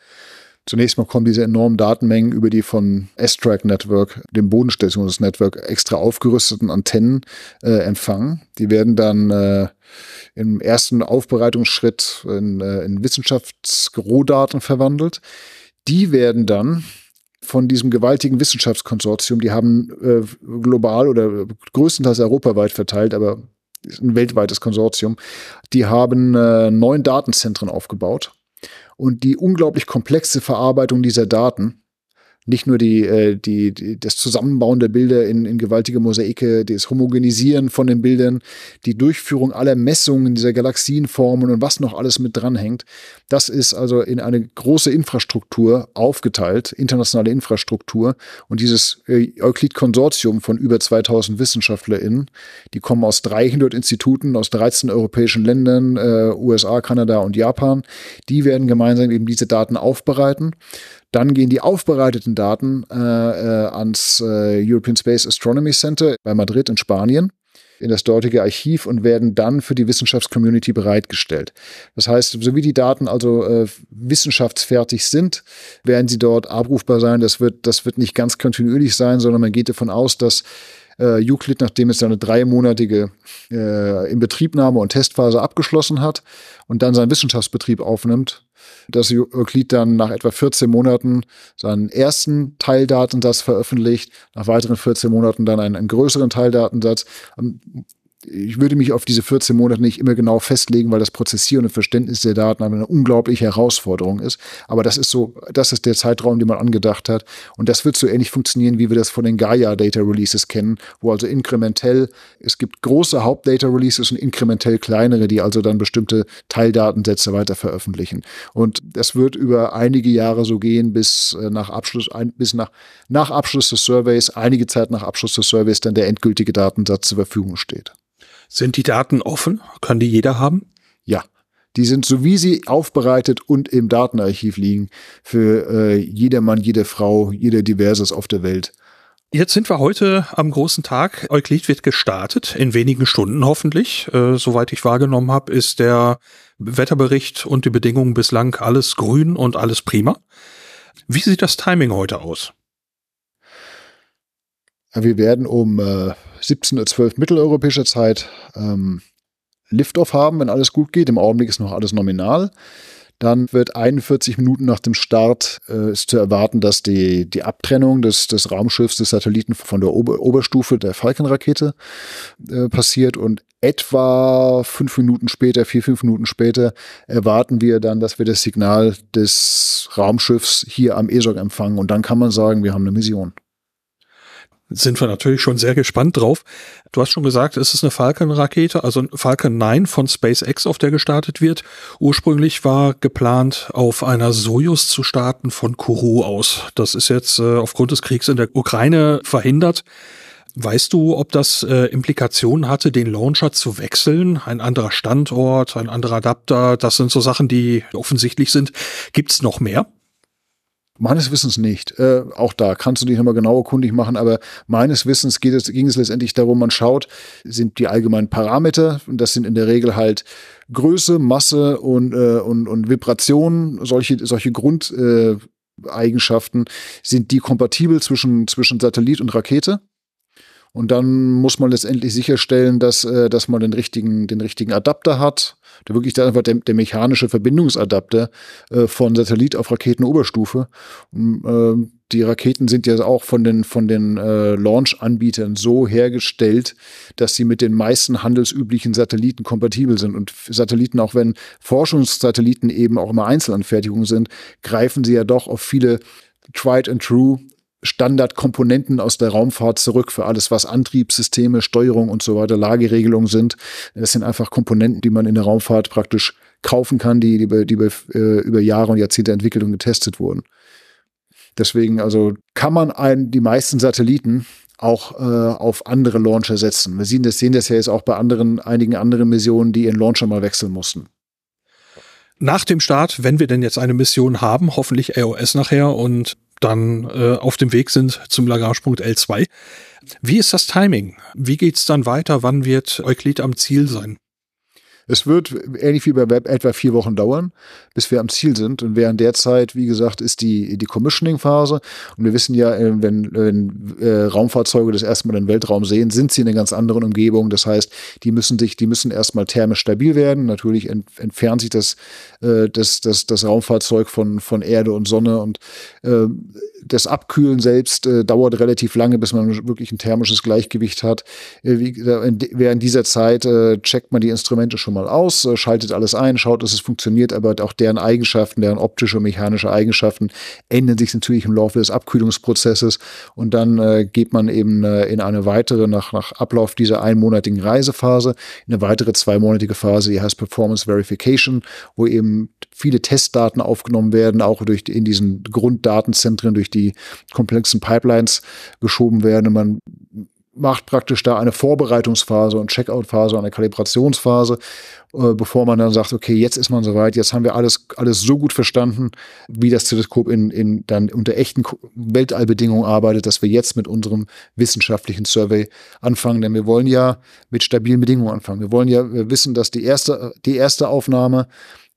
Zunächst mal kommen diese enormen Datenmengen über die von S-Track Network, dem Bodenstationungsnetwork, extra aufgerüsteten Antennen äh, empfangen. Die werden dann äh, im ersten Aufbereitungsschritt in, äh, in Wissenschaftsrohdaten verwandelt. Die werden dann von diesem gewaltigen Wissenschaftskonsortium, die haben äh, global oder größtenteils europaweit verteilt, aber ein weltweites Konsortium, die haben äh, neun Datenzentren aufgebaut und die unglaublich komplexe Verarbeitung dieser Daten nicht nur die, äh, die, die, das Zusammenbauen der Bilder in, in gewaltige Mosaike, das Homogenisieren von den Bildern, die Durchführung aller Messungen dieser Galaxienformen und was noch alles mit dranhängt. Das ist also in eine große Infrastruktur aufgeteilt, internationale Infrastruktur. Und dieses äh, Euklid-Konsortium von über 2000 WissenschaftlerInnen, die kommen aus 300 Instituten aus 13 europäischen Ländern, äh, USA, Kanada und Japan, die werden gemeinsam eben diese Daten aufbereiten dann gehen die aufbereiteten Daten äh, äh, ans äh, European Space Astronomy Center bei Madrid in Spanien in das dortige Archiv und werden dann für die Wissenschaftscommunity bereitgestellt. Das heißt, so wie die Daten also äh, wissenschaftsfertig sind, werden sie dort abrufbar sein. Das wird, das wird nicht ganz kontinuierlich sein, sondern man geht davon aus, dass äh, Euclid, nachdem es seine dreimonatige äh, Inbetriebnahme und Testphase abgeschlossen hat und dann seinen Wissenschaftsbetrieb aufnimmt, dass Euclid dann nach etwa 14 Monaten seinen ersten Teildatensatz veröffentlicht, nach weiteren 14 Monaten dann einen, einen größeren Teildatensatz. Ich würde mich auf diese 14 Monate nicht immer genau festlegen, weil das Prozessieren und Verständnis der Daten eine unglaubliche Herausforderung ist. Aber das ist so, das ist der Zeitraum, den man angedacht hat. Und das wird so ähnlich funktionieren, wie wir das von den Gaia Data Releases kennen, wo also inkrementell, es gibt große Hauptdata Releases und inkrementell kleinere, die also dann bestimmte Teildatensätze weiter veröffentlichen. Und das wird über einige Jahre so gehen, bis äh, nach Abschluss, bis nach, nach Abschluss des Surveys, einige Zeit nach Abschluss des Surveys dann der endgültige Datensatz zur Verfügung steht. Sind die Daten offen? Kann die jeder haben? Ja, Die sind so wie sie aufbereitet und im Datenarchiv liegen für äh, jedermann, jede Frau, jeder Diverses auf der Welt. Jetzt sind wir heute am großen Tag. Euklid wird gestartet, in wenigen Stunden hoffentlich. Äh, soweit ich wahrgenommen habe, ist der Wetterbericht und die Bedingungen bislang alles grün und alles prima. Wie sieht das Timing heute aus? Wir werden um äh, 17.12 Uhr mitteleuropäischer Zeit ähm, Liftoff haben, wenn alles gut geht. Im Augenblick ist noch alles nominal. Dann wird 41 Minuten nach dem Start äh, ist zu erwarten, dass die, die Abtrennung des, des Raumschiffs, des Satelliten von der Ober Oberstufe der Falcon-Rakete äh, passiert und etwa fünf Minuten später, vier, fünf Minuten später erwarten wir dann, dass wir das Signal des Raumschiffs hier am ESOC empfangen und dann kann man sagen, wir haben eine Mission sind wir natürlich schon sehr gespannt drauf. Du hast schon gesagt, es ist eine Falcon-Rakete, also Falcon 9 von SpaceX, auf der gestartet wird. Ursprünglich war geplant, auf einer Soyuz zu starten von Kourou aus. Das ist jetzt äh, aufgrund des Kriegs in der Ukraine verhindert. Weißt du, ob das äh, Implikationen hatte, den Launcher zu wechseln? Ein anderer Standort, ein anderer Adapter, das sind so Sachen, die offensichtlich sind. Gibt's noch mehr? Meines Wissens nicht. Äh, auch da kannst du dich nochmal genauer kundig machen, aber meines Wissens geht es, ging es letztendlich darum, man schaut, sind die allgemeinen Parameter, und das sind in der Regel halt Größe, Masse und, äh, und, und Vibration, solche, solche Grundeigenschaften, äh, sind die kompatibel zwischen, zwischen Satellit und Rakete? Und dann muss man letztendlich sicherstellen, dass, äh, dass man den richtigen, den richtigen Adapter hat, der wirklich der, einfach der, der mechanische Verbindungsadapter äh, von Satellit auf Raketenoberstufe. Und, äh, die Raketen sind ja auch von den, von den äh, Launch-Anbietern so hergestellt, dass sie mit den meisten handelsüblichen Satelliten kompatibel sind. Und Satelliten, auch wenn Forschungssatelliten eben auch immer Einzelanfertigungen sind, greifen sie ja doch auf viele Tried and True Standardkomponenten aus der Raumfahrt zurück für alles, was Antriebssysteme, Steuerung und so weiter, Lageregelungen sind. Das sind einfach Komponenten, die man in der Raumfahrt praktisch kaufen kann, die, die, die äh, über Jahre und Jahrzehnte entwickelt und getestet wurden. Deswegen also kann man ein, die meisten Satelliten auch äh, auf andere Launcher setzen. Wir sehen das, sehen das ja jetzt auch bei anderen, einigen anderen Missionen, die ihren Launcher mal wechseln mussten. Nach dem Start, wenn wir denn jetzt eine Mission haben, hoffentlich AOS nachher und dann äh, auf dem Weg sind zum Lagrangepunkt L2. Wie ist das Timing? Wie geht's dann weiter? Wann wird Euklid am Ziel sein? Es wird ähnlich wie bei Web etwa vier Wochen dauern, bis wir am Ziel sind. Und während der Zeit, wie gesagt, ist die, die Commissioning-Phase. Und wir wissen ja, äh, wenn, wenn äh, Raumfahrzeuge das erste Mal den Weltraum sehen, sind sie in einer ganz anderen Umgebung. Das heißt, die müssen sich, die müssen erstmal thermisch stabil werden. Natürlich ent, entfernt sich das, äh, das, das, das Raumfahrzeug von, von Erde und Sonne und äh, das Abkühlen selbst äh, dauert relativ lange, bis man wirklich ein thermisches Gleichgewicht hat. Äh, wie, während dieser Zeit äh, checkt man die Instrumente schon mal aus, äh, schaltet alles ein, schaut, dass es funktioniert, aber auch deren Eigenschaften, deren optische und mechanische Eigenschaften ändern sich natürlich im Laufe des Abkühlungsprozesses und dann äh, geht man eben äh, in eine weitere, nach, nach Ablauf dieser einmonatigen Reisephase, in eine weitere zweimonatige Phase, die heißt Performance Verification, wo eben viele Testdaten aufgenommen werden, auch durch in diesen Grunddatenzentren, durch die komplexen Pipelines geschoben werden. Und man macht praktisch da eine Vorbereitungsphase und Checkout-Phase, eine Kalibrationsphase, äh, bevor man dann sagt, okay, jetzt ist man soweit, jetzt haben wir alles, alles so gut verstanden, wie das Teleskop in, in dann unter echten Weltallbedingungen arbeitet, dass wir jetzt mit unserem wissenschaftlichen Survey anfangen. Denn wir wollen ja mit stabilen Bedingungen anfangen. Wir wollen ja wissen, dass die erste, die erste Aufnahme,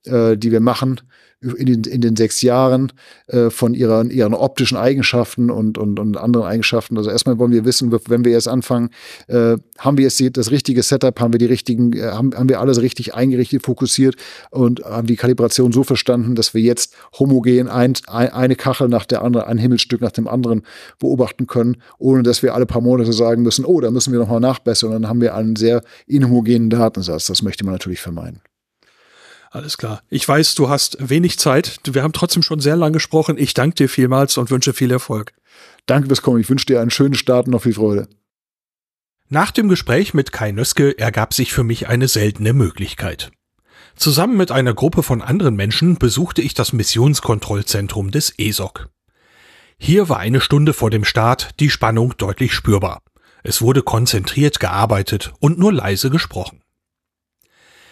äh, die wir machen, in den, in den sechs Jahren äh, von ihren, ihren optischen Eigenschaften und, und, und anderen Eigenschaften. Also erstmal wollen wir wissen, wenn wir jetzt anfangen, äh, haben wir jetzt das richtige Setup, haben wir die richtigen, äh, haben, haben wir alles richtig eingerichtet, fokussiert und haben die Kalibration so verstanden, dass wir jetzt homogen ein, eine Kachel nach der anderen, ein Himmelstück nach dem anderen beobachten können, ohne dass wir alle paar Monate sagen müssen, oh, da müssen wir nochmal nachbessern. Und dann haben wir einen sehr inhomogenen Datensatz. Das möchte man natürlich vermeiden. Alles klar. Ich weiß, du hast wenig Zeit. Wir haben trotzdem schon sehr lange gesprochen. Ich danke dir vielmals und wünsche viel Erfolg. Danke fürs Kommen. Ich wünsche dir einen schönen Start und noch viel Freude. Nach dem Gespräch mit Kai Nöske ergab sich für mich eine seltene Möglichkeit. Zusammen mit einer Gruppe von anderen Menschen besuchte ich das Missionskontrollzentrum des ESOC. Hier war eine Stunde vor dem Start die Spannung deutlich spürbar. Es wurde konzentriert gearbeitet und nur leise gesprochen.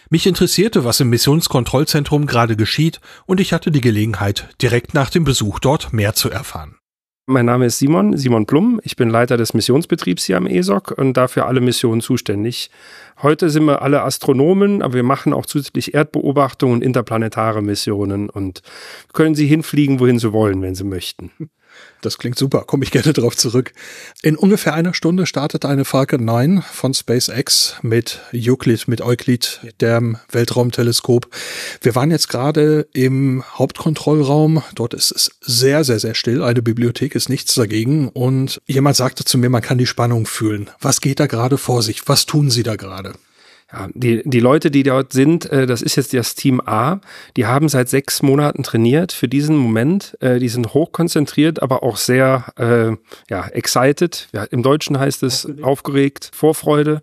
Mich interessierte, was im Missionskontrollzentrum gerade geschieht, und ich hatte die Gelegenheit, direkt nach dem Besuch dort mehr zu erfahren. Mein Name ist Simon, Simon Blum. Ich bin Leiter des Missionsbetriebs hier am ESOC und dafür alle Missionen zuständig. Heute sind wir alle Astronomen, aber wir machen auch zusätzlich Erdbeobachtungen und interplanetare Missionen und können Sie hinfliegen, wohin Sie wollen, wenn Sie möchten. Das klingt super, komme ich gerne darauf zurück. In ungefähr einer Stunde startet eine Falcon 9 von SpaceX mit Euclid, mit Euclid, dem Weltraumteleskop. Wir waren jetzt gerade im Hauptkontrollraum. Dort ist es sehr, sehr, sehr still. Eine Bibliothek ist nichts dagegen. Und jemand sagte zu mir, man kann die Spannung fühlen. Was geht da gerade vor sich? Was tun Sie da gerade? Ja, die, die Leute, die dort sind, äh, das ist jetzt das Team A, die haben seit sechs Monaten trainiert für diesen Moment. Äh, die sind hochkonzentriert, aber auch sehr äh, ja, excited. Ja, Im Deutschen heißt es aufgeregt, aufgeregt Vorfreude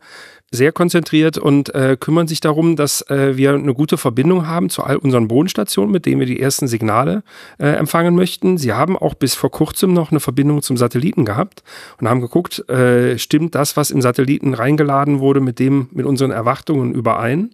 sehr konzentriert und äh, kümmern sich darum, dass äh, wir eine gute Verbindung haben zu all unseren Bodenstationen, mit denen wir die ersten Signale äh, empfangen möchten. Sie haben auch bis vor kurzem noch eine Verbindung zum Satelliten gehabt und haben geguckt, äh, stimmt das, was im Satelliten reingeladen wurde, mit dem, mit unseren Erwartungen überein.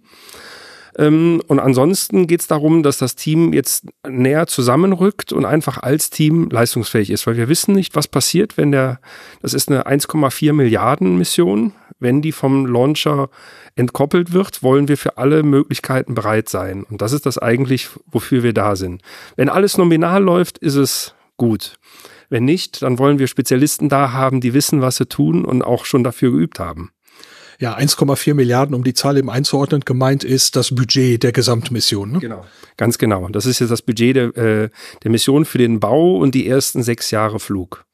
Ähm, und ansonsten geht es darum, dass das Team jetzt näher zusammenrückt und einfach als Team leistungsfähig ist, weil wir wissen nicht, was passiert, wenn der, das ist eine 1,4 Milliarden Mission, wenn die vom Launcher entkoppelt wird, wollen wir für alle Möglichkeiten bereit sein. Und das ist das eigentlich, wofür wir da sind. Wenn alles nominal läuft, ist es gut. Wenn nicht, dann wollen wir Spezialisten da haben, die wissen, was sie tun und auch schon dafür geübt haben. Ja, 1,4 Milliarden, um die Zahl eben einzuordnen, gemeint ist das Budget der Gesamtmission. Ne? Genau, ganz genau. Das ist jetzt das Budget der, äh, der Mission für den Bau und die ersten sechs Jahre Flug.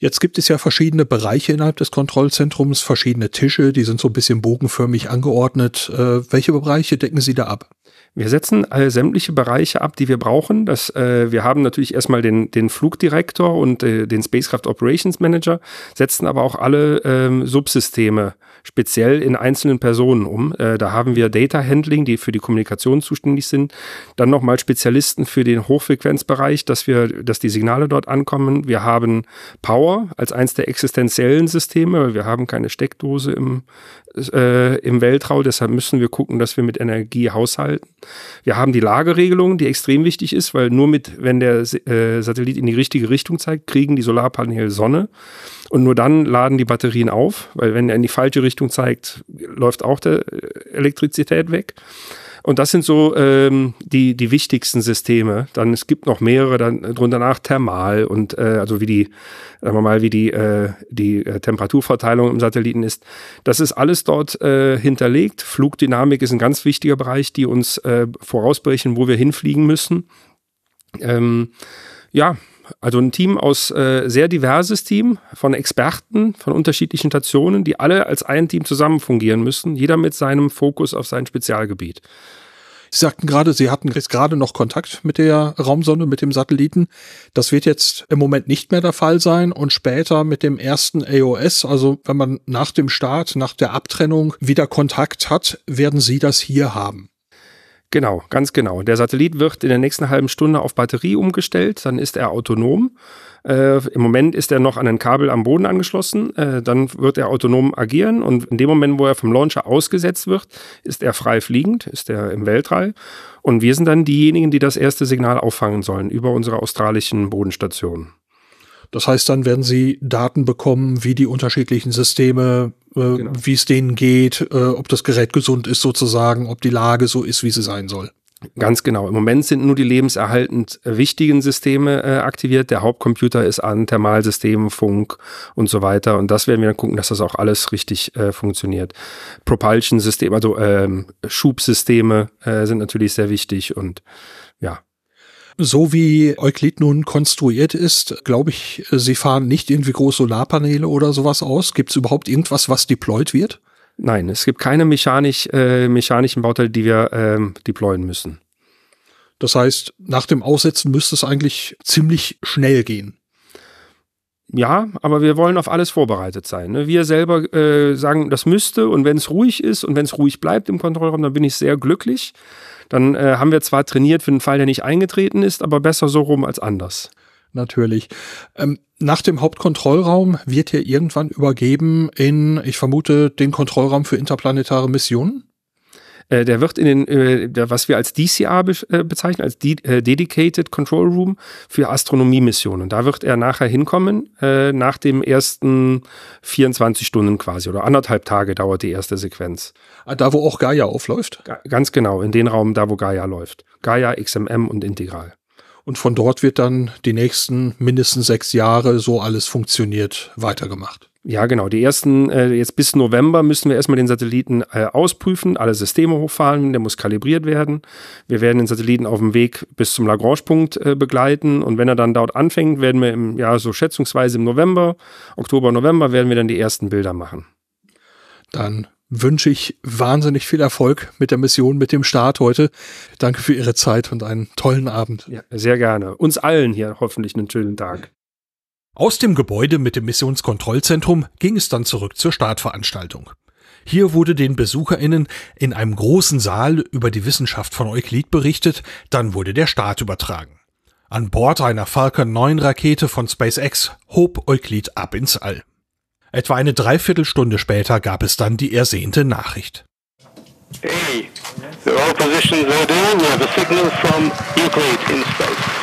Jetzt gibt es ja verschiedene Bereiche innerhalb des Kontrollzentrums, verschiedene Tische, die sind so ein bisschen bogenförmig angeordnet. Äh, welche Bereiche decken Sie da ab? Wir setzen alle sämtliche Bereiche ab, die wir brauchen. Das, äh, wir haben natürlich erstmal den, den Flugdirektor und äh, den Spacecraft Operations Manager, setzen aber auch alle ähm, Subsysteme speziell in einzelnen Personen um. Äh, da haben wir Data Handling, die für die Kommunikation zuständig sind. Dann nochmal Spezialisten für den Hochfrequenzbereich, dass wir, dass die Signale dort ankommen. Wir haben Power als eins der existenziellen Systeme. Wir haben keine Steckdose im, äh, im Weltraum, deshalb müssen wir gucken, dass wir mit Energie haushalten. Wir haben die Lageregelung, die extrem wichtig ist, weil nur mit, wenn der äh, Satellit in die richtige Richtung zeigt, kriegen die Solarpaneele Sonne. Und nur dann laden die Batterien auf, weil wenn er in die falsche Richtung zeigt, läuft auch der äh, Elektrizität weg. Und das sind so ähm, die, die wichtigsten Systeme. Dann es gibt noch mehrere, dann drunter nach Thermal und äh, also wie die, sagen wir mal, wie die, äh, die äh, Temperaturverteilung im Satelliten ist. Das ist alles dort äh, hinterlegt. Flugdynamik ist ein ganz wichtiger Bereich, die uns äh, vorausbrechen, wo wir hinfliegen müssen. Ähm, ja, also ein Team aus äh, sehr diverses Team von Experten von unterschiedlichen Stationen, die alle als ein Team zusammen fungieren müssen, jeder mit seinem Fokus auf sein Spezialgebiet. Sie sagten gerade, Sie hatten jetzt gerade noch Kontakt mit der Raumsonde, mit dem Satelliten. Das wird jetzt im Moment nicht mehr der Fall sein und später mit dem ersten AOS, also wenn man nach dem Start, nach der Abtrennung wieder Kontakt hat, werden Sie das hier haben. Genau, ganz genau. Der Satellit wird in der nächsten halben Stunde auf Batterie umgestellt, dann ist er autonom. Äh, Im Moment ist er noch an ein Kabel am Boden angeschlossen, äh, dann wird er autonom agieren und in dem Moment, wo er vom Launcher ausgesetzt wird, ist er frei fliegend, ist er im Weltall und wir sind dann diejenigen, die das erste Signal auffangen sollen über unsere australischen Bodenstationen. Das heißt, dann werden Sie Daten bekommen, wie die unterschiedlichen Systeme, äh, genau. wie es denen geht, äh, ob das Gerät gesund ist sozusagen, ob die Lage so ist, wie sie sein soll. Ganz genau. Im Moment sind nur die lebenserhaltend wichtigen Systeme äh, aktiviert. Der Hauptcomputer ist an, Thermalsystem, Funk und so weiter. Und das werden wir dann gucken, dass das auch alles richtig äh, funktioniert. Propulsion-Systeme, also ähm, Schubsysteme äh, sind natürlich sehr wichtig und ja, so wie Euklid nun konstruiert ist, glaube ich, Sie fahren nicht irgendwie große Solarpaneele oder sowas aus. Gibt es überhaupt irgendwas, was deployed wird? Nein, es gibt keine mechanisch, äh, mechanischen Bauteile, die wir ähm, deployen müssen. Das heißt, nach dem Aussetzen müsste es eigentlich ziemlich schnell gehen. Ja, aber wir wollen auf alles vorbereitet sein. Ne? Wir selber äh, sagen, das müsste und wenn es ruhig ist und wenn es ruhig bleibt im Kontrollraum, dann bin ich sehr glücklich. Dann äh, haben wir zwar trainiert für den Fall, der nicht eingetreten ist, aber besser so rum als anders. Natürlich. Ähm, nach dem Hauptkontrollraum wird hier irgendwann übergeben in, ich vermute, den Kontrollraum für interplanetare Missionen? Äh, der wird in den, äh, was wir als DCR be äh, bezeichnen, als De äh, Dedicated Control Room für Astronomiemissionen. Da wird er nachher hinkommen, nach dem ersten 24 Stunden quasi oder anderthalb Tage dauert die erste Sequenz. Ah, da, wo auch Gaia aufläuft? Ga ganz genau, in den Raum, da wo Gaia läuft. Gaia, XMM und Integral. Und von dort wird dann die nächsten mindestens sechs Jahre, so alles funktioniert, weitergemacht. Ja, genau. Die ersten, äh, jetzt bis November müssen wir erstmal den Satelliten äh, ausprüfen, alle Systeme hochfahren, der muss kalibriert werden. Wir werden den Satelliten auf dem Weg bis zum Lagrange-Punkt äh, begleiten und wenn er dann dort anfängt, werden wir im, ja, so schätzungsweise im November, Oktober, November, werden wir dann die ersten Bilder machen. Dann wünsche ich wahnsinnig viel Erfolg mit der Mission, mit dem Start heute. Danke für Ihre Zeit und einen tollen Abend. Ja, sehr gerne. Uns allen hier hoffentlich einen schönen Tag. Aus dem Gebäude mit dem Missionskontrollzentrum ging es dann zurück zur Startveranstaltung. Hier wurde den BesucherInnen in einem großen Saal über die Wissenschaft von Euklid berichtet, dann wurde der Start übertragen. An Bord einer Falcon 9 Rakete von SpaceX hob Euklid ab ins All. Etwa eine Dreiviertelstunde später gab es dann die ersehnte Nachricht. Hey, the all positions are down. We have a signal from Euclid in space.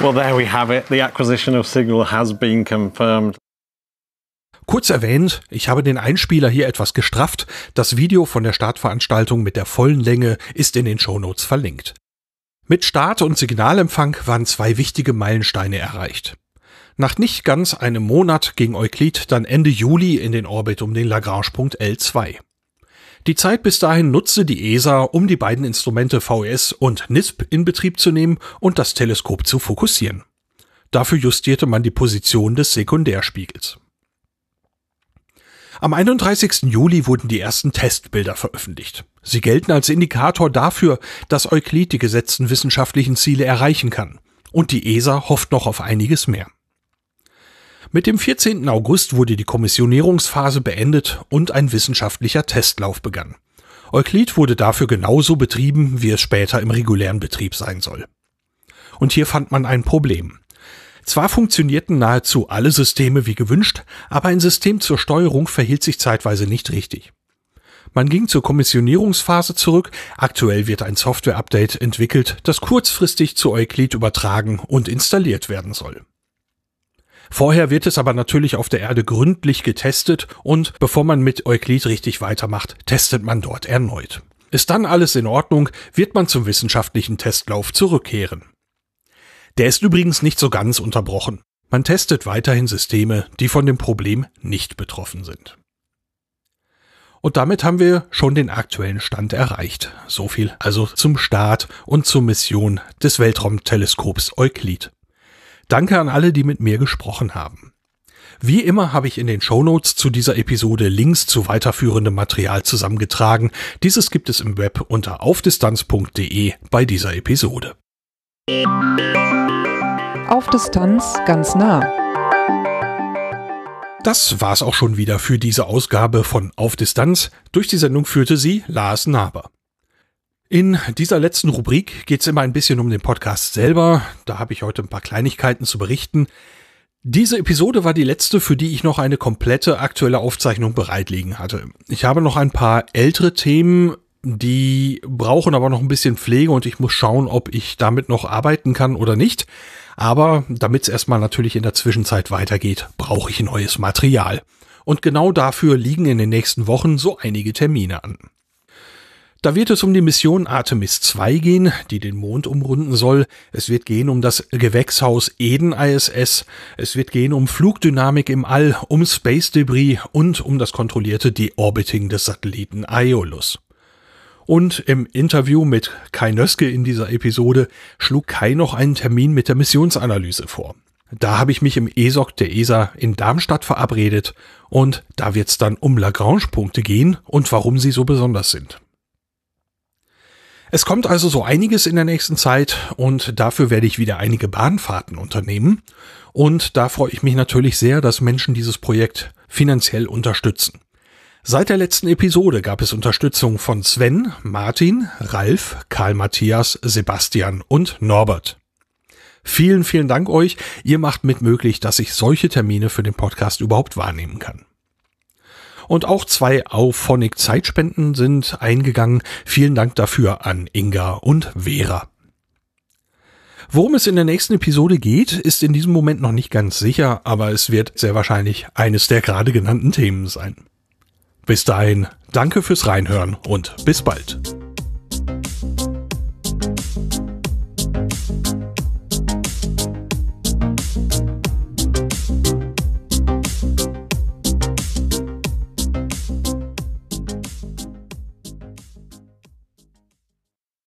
Well, there we have it. The acquisition of Signal has been confirmed. Kurz erwähnt, ich habe den Einspieler hier etwas gestrafft. Das Video von der Startveranstaltung mit der vollen Länge ist in den Shownotes verlinkt. Mit Start und Signalempfang waren zwei wichtige Meilensteine erreicht. Nach nicht ganz einem Monat ging Euklid dann Ende Juli in den Orbit um den Lagrange-Punkt L2. Die Zeit bis dahin nutzte die ESA, um die beiden Instrumente VS und NISP in Betrieb zu nehmen und das Teleskop zu fokussieren. Dafür justierte man die Position des Sekundärspiegels. Am 31. Juli wurden die ersten Testbilder veröffentlicht. Sie gelten als Indikator dafür, dass Euklid die gesetzten wissenschaftlichen Ziele erreichen kann. Und die ESA hofft noch auf einiges mehr. Mit dem 14. August wurde die Kommissionierungsphase beendet und ein wissenschaftlicher Testlauf begann. Euklid wurde dafür genauso betrieben, wie es später im regulären Betrieb sein soll. Und hier fand man ein Problem. Zwar funktionierten nahezu alle Systeme wie gewünscht, aber ein System zur Steuerung verhielt sich zeitweise nicht richtig. Man ging zur Kommissionierungsphase zurück, aktuell wird ein Software-Update entwickelt, das kurzfristig zu Euclid übertragen und installiert werden soll. Vorher wird es aber natürlich auf der Erde gründlich getestet und bevor man mit Euclid richtig weitermacht, testet man dort erneut. Ist dann alles in Ordnung, wird man zum wissenschaftlichen Testlauf zurückkehren. Der ist übrigens nicht so ganz unterbrochen. Man testet weiterhin Systeme, die von dem Problem nicht betroffen sind. Und damit haben wir schon den aktuellen Stand erreicht. So viel also zum Start und zur Mission des Weltraumteleskops Euklid. Danke an alle, die mit mir gesprochen haben. Wie immer habe ich in den Shownotes zu dieser Episode Links zu weiterführendem Material zusammengetragen. Dieses gibt es im Web unter aufdistanz.de bei dieser Episode. Auf Distanz ganz nah. Das war's auch schon wieder für diese Ausgabe von Auf Distanz. Durch die Sendung führte sie Lars Naber. In dieser letzten Rubrik geht's immer ein bisschen um den Podcast selber. Da habe ich heute ein paar Kleinigkeiten zu berichten. Diese Episode war die letzte, für die ich noch eine komplette aktuelle Aufzeichnung bereitlegen hatte. Ich habe noch ein paar ältere Themen die brauchen aber noch ein bisschen Pflege und ich muss schauen, ob ich damit noch arbeiten kann oder nicht. Aber damit es erstmal natürlich in der Zwischenzeit weitergeht, brauche ich neues Material. Und genau dafür liegen in den nächsten Wochen so einige Termine an. Da wird es um die Mission Artemis 2 gehen, die den Mond umrunden soll. Es wird gehen um das Gewächshaus Eden ISS. Es wird gehen um Flugdynamik im All, um Space Debris und um das kontrollierte Deorbiting des Satelliten Aeolus. Und im Interview mit Kai Nöske in dieser Episode schlug Kai noch einen Termin mit der Missionsanalyse vor. Da habe ich mich im ESOC der ESA in Darmstadt verabredet und da wird es dann um Lagrange-Punkte gehen und warum sie so besonders sind. Es kommt also so einiges in der nächsten Zeit und dafür werde ich wieder einige Bahnfahrten unternehmen. Und da freue ich mich natürlich sehr, dass Menschen dieses Projekt finanziell unterstützen. Seit der letzten Episode gab es Unterstützung von Sven, Martin, Ralf, Karl Matthias, Sebastian und Norbert. Vielen, vielen Dank euch. Ihr macht mit möglich, dass ich solche Termine für den Podcast überhaupt wahrnehmen kann. Und auch zwei Auphonic Zeitspenden sind eingegangen. Vielen Dank dafür an Inga und Vera. Worum es in der nächsten Episode geht, ist in diesem Moment noch nicht ganz sicher, aber es wird sehr wahrscheinlich eines der gerade genannten Themen sein. Bis dahin, danke fürs Reinhören und bis bald.